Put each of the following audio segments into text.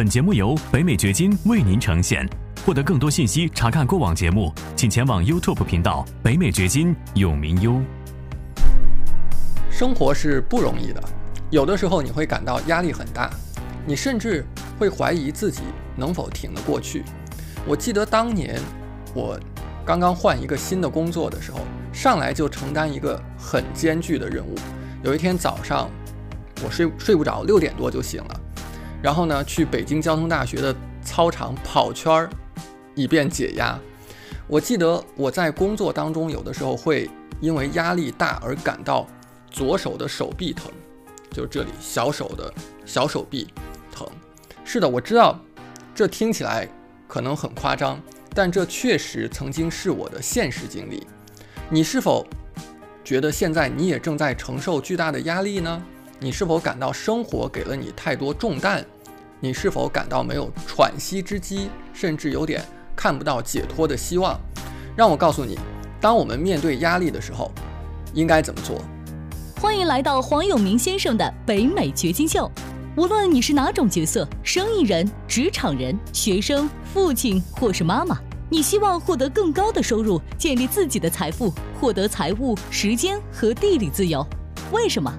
本节目由北美掘金为您呈现。获得更多信息，查看过往节目，请前往 YouTube 频道“北美掘金”永明优。生活是不容易的，有的时候你会感到压力很大，你甚至会怀疑自己能否挺得过去。我记得当年我刚刚换一个新的工作的时候，上来就承担一个很艰巨的任务。有一天早上，我睡睡不着，六点多就醒了。然后呢，去北京交通大学的操场跑圈儿，以便解压。我记得我在工作当中，有的时候会因为压力大而感到左手的手臂疼，就是这里小手的小手臂疼。是的，我知道这听起来可能很夸张，但这确实曾经是我的现实经历。你是否觉得现在你也正在承受巨大的压力呢？你是否感到生活给了你太多重担？你是否感到没有喘息之机，甚至有点看不到解脱的希望？让我告诉你，当我们面对压力的时候，应该怎么做？欢迎来到黄永明先生的北美掘金秀。无论你是哪种角色，生意人、职场人、学生、父亲或是妈妈，你希望获得更高的收入，建立自己的财富，获得财务、时间和地理自由。为什么？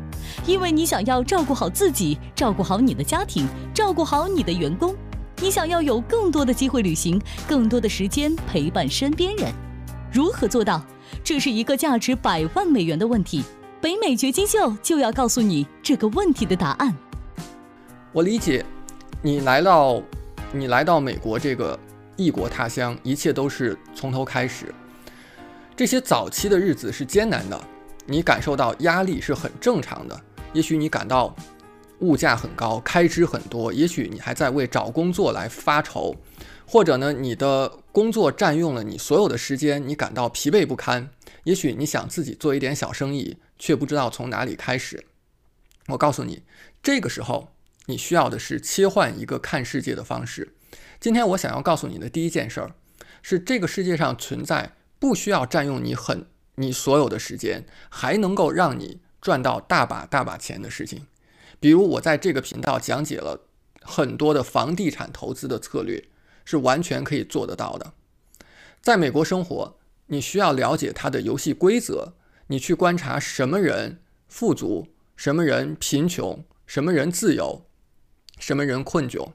因为你想要照顾好自己，照顾好你的家庭，照顾好你的员工，你想要有更多的机会旅行，更多的时间陪伴身边人。如何做到？这是一个价值百万美元的问题。北美掘金秀就要告诉你这个问题的答案。我理解，你来到你来到美国这个异国他乡，一切都是从头开始。这些早期的日子是艰难的。你感受到压力是很正常的，也许你感到物价很高，开支很多，也许你还在为找工作来发愁，或者呢，你的工作占用了你所有的时间，你感到疲惫不堪。也许你想自己做一点小生意，却不知道从哪里开始。我告诉你，这个时候你需要的是切换一个看世界的方式。今天我想要告诉你的第一件事儿，是这个世界上存在不需要占用你很。你所有的时间还能够让你赚到大把大把钱的事情，比如我在这个频道讲解了很多的房地产投资的策略，是完全可以做得到的。在美国生活，你需要了解它的游戏规则，你去观察什么人富足，什么人贫穷，什么人自由，什么人困窘，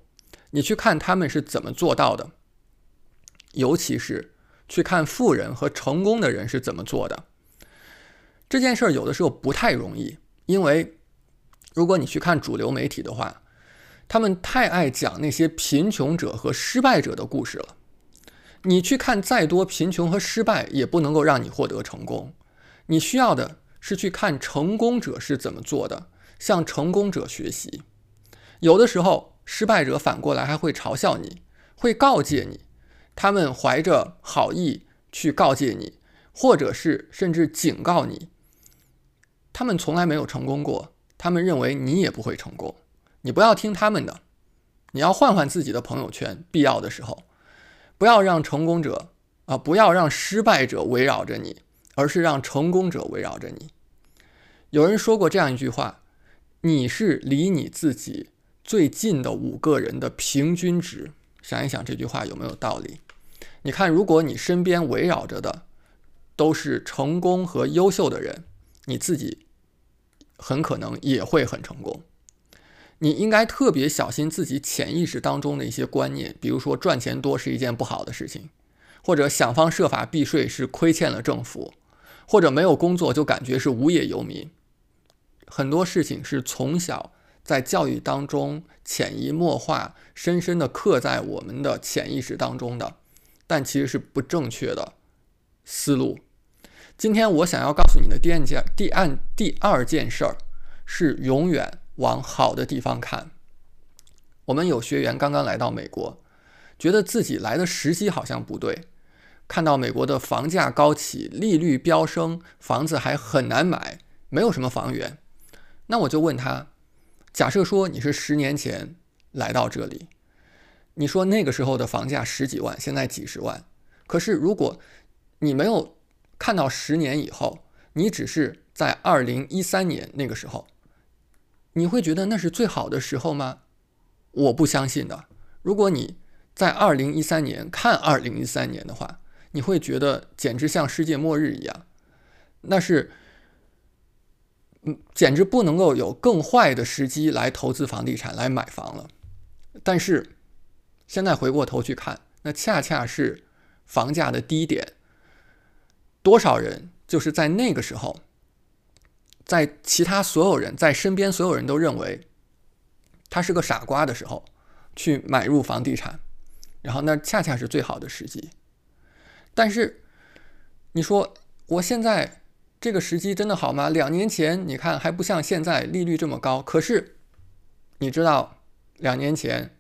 你去看他们是怎么做到的，尤其是。去看富人和成功的人是怎么做的，这件事儿有的时候不太容易，因为如果你去看主流媒体的话，他们太爱讲那些贫穷者和失败者的故事了。你去看再多贫穷和失败，也不能够让你获得成功。你需要的是去看成功者是怎么做的，向成功者学习。有的时候，失败者反过来还会嘲笑你，会告诫你。他们怀着好意去告诫你，或者是甚至警告你。他们从来没有成功过，他们认为你也不会成功。你不要听他们的，你要换换自己的朋友圈。必要的时候，不要让成功者啊，不要让失败者围绕着你，而是让成功者围绕着你。有人说过这样一句话：你是离你自己最近的五个人的平均值。想一想这句话有没有道理？你看，如果你身边围绕着的都是成功和优秀的人，你自己很可能也会很成功。你应该特别小心自己潜意识当中的一些观念，比如说赚钱多是一件不好的事情，或者想方设法避税是亏欠了政府，或者没有工作就感觉是无业游民。很多事情是从小在教育当中潜移默化、深深的刻在我们的潜意识当中的。但其实是不正确的思路。今天我想要告诉你的第二件、第二、第二件事儿是永远往好的地方看。我们有学员刚刚来到美国，觉得自己来的时机好像不对，看到美国的房价高起、利率飙升，房子还很难买，没有什么房源。那我就问他：假设说你是十年前来到这里。你说那个时候的房价十几万，现在几十万。可是如果你没有看到十年以后，你只是在二零一三年那个时候，你会觉得那是最好的时候吗？我不相信的。如果你在二零一三年看二零一三年的话，你会觉得简直像世界末日一样，那是，嗯，简直不能够有更坏的时机来投资房地产、来买房了。但是现在回过头去看，那恰恰是房价的低点。多少人就是在那个时候，在其他所有人在身边所有人都认为他是个傻瓜的时候，去买入房地产，然后那恰恰是最好的时机。但是，你说我现在这个时机真的好吗？两年前你看还不像现在利率这么高。可是，你知道两年前，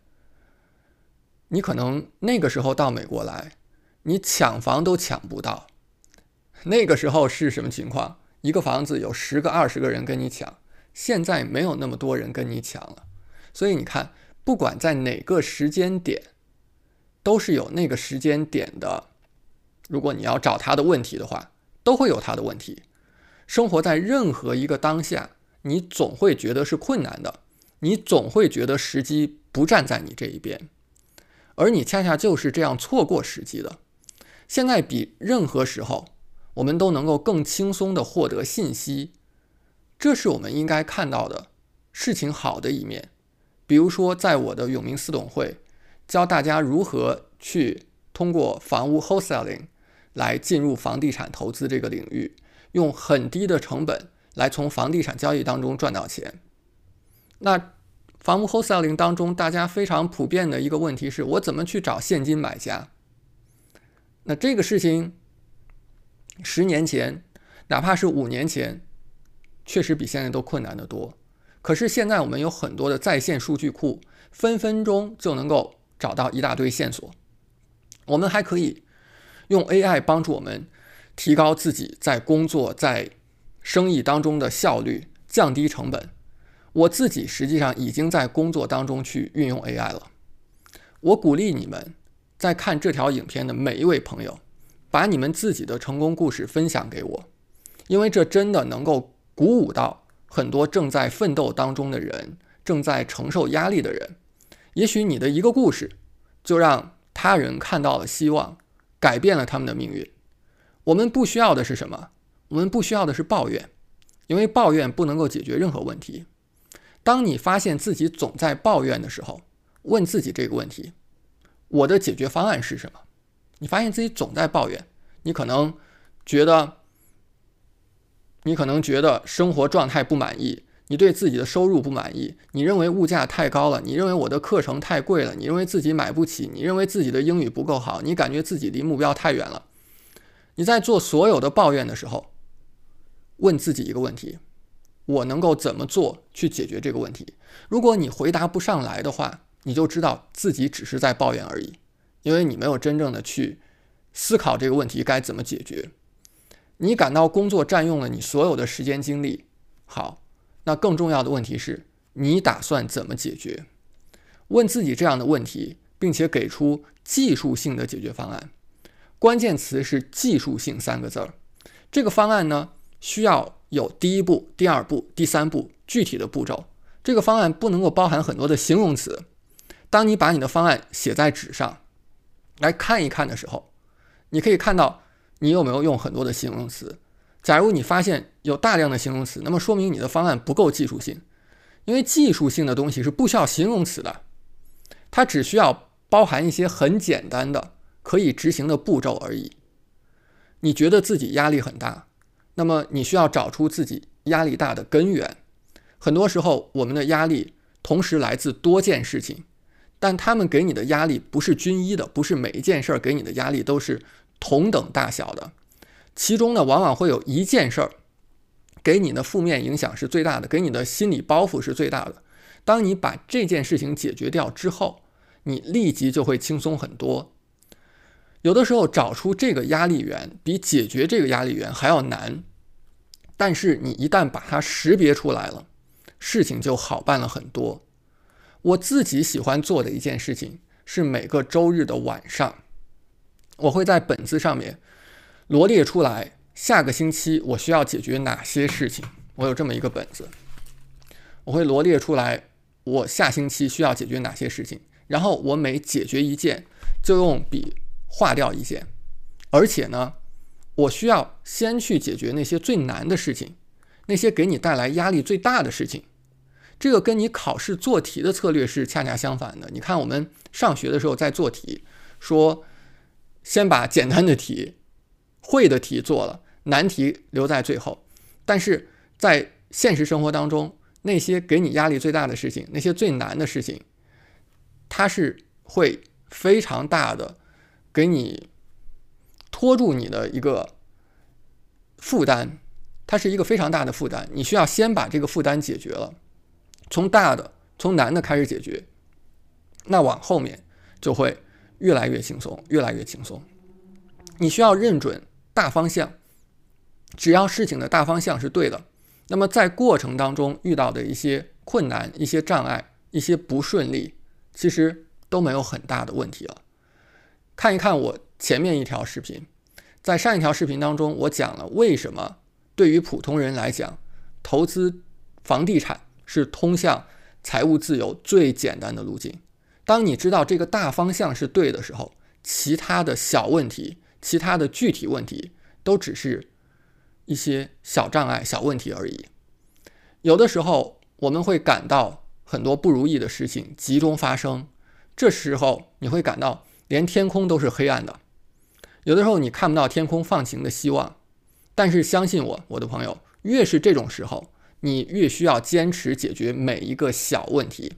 你可能那个时候到美国来，你抢房都抢不到。那个时候是什么情况？一个房子有十个、二十个人跟你抢，现在没有那么多人跟你抢了。所以你看，不管在哪个时间点，都是有那个时间点的。如果你要找他的问题的话，都会有他的问题。生活在任何一个当下，你总会觉得是困难的，你总会觉得时机不站在你这一边，而你恰恰就是这样错过时机的。现在比任何时候，我们都能够更轻松地获得信息，这是我们应该看到的事情好的一面。比如说，在我的永明私董会，教大家如何去通过房屋 wholesaling。来进入房地产投资这个领域，用很低的成本来从房地产交易当中赚到钱。那房屋 wholesaling 当中，大家非常普遍的一个问题是我怎么去找现金买家？那这个事情，十年前，哪怕是五年前，确实比现在都困难得多。可是现在我们有很多的在线数据库，分分钟就能够找到一大堆线索。我们还可以。用 AI 帮助我们提高自己在工作、在生意当中的效率，降低成本。我自己实际上已经在工作当中去运用 AI 了。我鼓励你们在看这条影片的每一位朋友，把你们自己的成功故事分享给我，因为这真的能够鼓舞到很多正在奋斗当中的人，正在承受压力的人。也许你的一个故事，就让他人看到了希望。改变了他们的命运。我们不需要的是什么？我们不需要的是抱怨，因为抱怨不能够解决任何问题。当你发现自己总在抱怨的时候，问自己这个问题：我的解决方案是什么？你发现自己总在抱怨，你可能觉得，你可能觉得生活状态不满意。你对自己的收入不满意，你认为物价太高了，你认为我的课程太贵了，你认为自己买不起，你认为自己的英语不够好，你感觉自己离目标太远了。你在做所有的抱怨的时候，问自己一个问题：我能够怎么做去解决这个问题？如果你回答不上来的话，你就知道自己只是在抱怨而已，因为你没有真正的去思考这个问题该怎么解决。你感到工作占用了你所有的时间精力，好。那更重要的问题是，你打算怎么解决？问自己这样的问题，并且给出技术性的解决方案。关键词是“技术性”三个字儿。这个方案呢，需要有第一步、第二步、第三步具体的步骤。这个方案不能够包含很多的形容词。当你把你的方案写在纸上来看一看的时候，你可以看到你有没有用很多的形容词。假如你发现有大量的形容词，那么说明你的方案不够技术性，因为技术性的东西是不需要形容词的，它只需要包含一些很简单的可以执行的步骤而已。你觉得自己压力很大，那么你需要找出自己压力大的根源。很多时候，我们的压力同时来自多件事情，但他们给你的压力不是均一的，不是每一件事儿给你的压力都是同等大小的。其中呢，往往会有一件事儿，给你的负面影响是最大的，给你的心理包袱是最大的。当你把这件事情解决掉之后，你立即就会轻松很多。有的时候找出这个压力源比解决这个压力源还要难，但是你一旦把它识别出来了，事情就好办了很多。我自己喜欢做的一件事情是每个周日的晚上，我会在本子上面。罗列出来，下个星期我需要解决哪些事情？我有这么一个本子，我会罗列出来，我下星期需要解决哪些事情。然后我每解决一件就用笔划掉一件，而且呢，我需要先去解决那些最难的事情，那些给你带来压力最大的事情。这个跟你考试做题的策略是恰恰相反的。你看，我们上学的时候在做题，说先把简单的题、会的题做了，难题留在最后。但是在现实生活当中，那些给你压力最大的事情，那些最难的事情，它是会非常大的给你拖住你的一个负担，它是一个非常大的负担。你需要先把这个负担解决了。从大的、从难的开始解决，那往后面就会越来越轻松，越来越轻松。你需要认准大方向，只要事情的大方向是对的，那么在过程当中遇到的一些困难、一些障碍、一些不顺利，其实都没有很大的问题了。看一看我前面一条视频，在上一条视频当中，我讲了为什么对于普通人来讲，投资房地产。是通向财务自由最简单的路径。当你知道这个大方向是对的时候，其他的小问题、其他的具体问题都只是一些小障碍、小问题而已。有的时候我们会感到很多不如意的事情集中发生，这时候你会感到连天空都是黑暗的。有的时候你看不到天空放晴的希望，但是相信我，我的朋友，越是这种时候。你越需要坚持解决每一个小问题，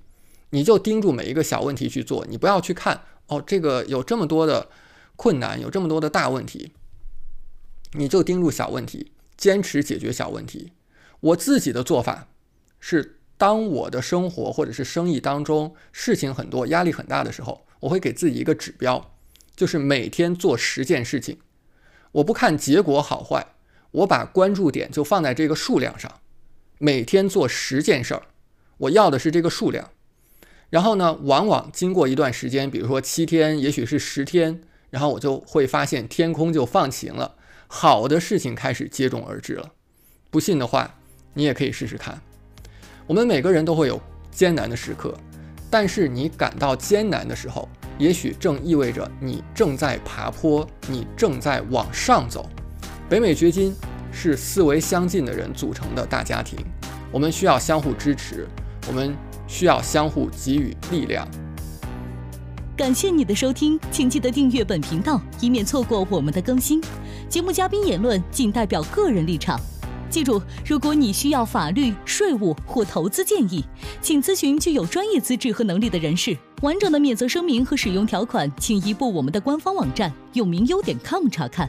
你就盯住每一个小问题去做，你不要去看哦，这个有这么多的困难，有这么多的大问题，你就盯住小问题，坚持解决小问题。我自己的做法是，当我的生活或者是生意当中事情很多、压力很大的时候，我会给自己一个指标，就是每天做十件事情。我不看结果好坏，我把关注点就放在这个数量上。每天做十件事儿，我要的是这个数量。然后呢，往往经过一段时间，比如说七天，也许是十天，然后我就会发现天空就放晴了，好的事情开始接踵而至了。不信的话，你也可以试试看。我们每个人都会有艰难的时刻，但是你感到艰难的时候，也许正意味着你正在爬坡，你正在往上走。北美掘金。是思维相近的人组成的大家庭，我们需要相互支持，我们需要相互给予力量。感谢你的收听，请记得订阅本频道，以免错过我们的更新。节目嘉宾言论仅代表个人立场。记住，如果你需要法律、税务或投资建议，请咨询具有专业资质和能力的人士。完整的免责声明和使用条款，请移步我们的官方网站永明优点 com 查看。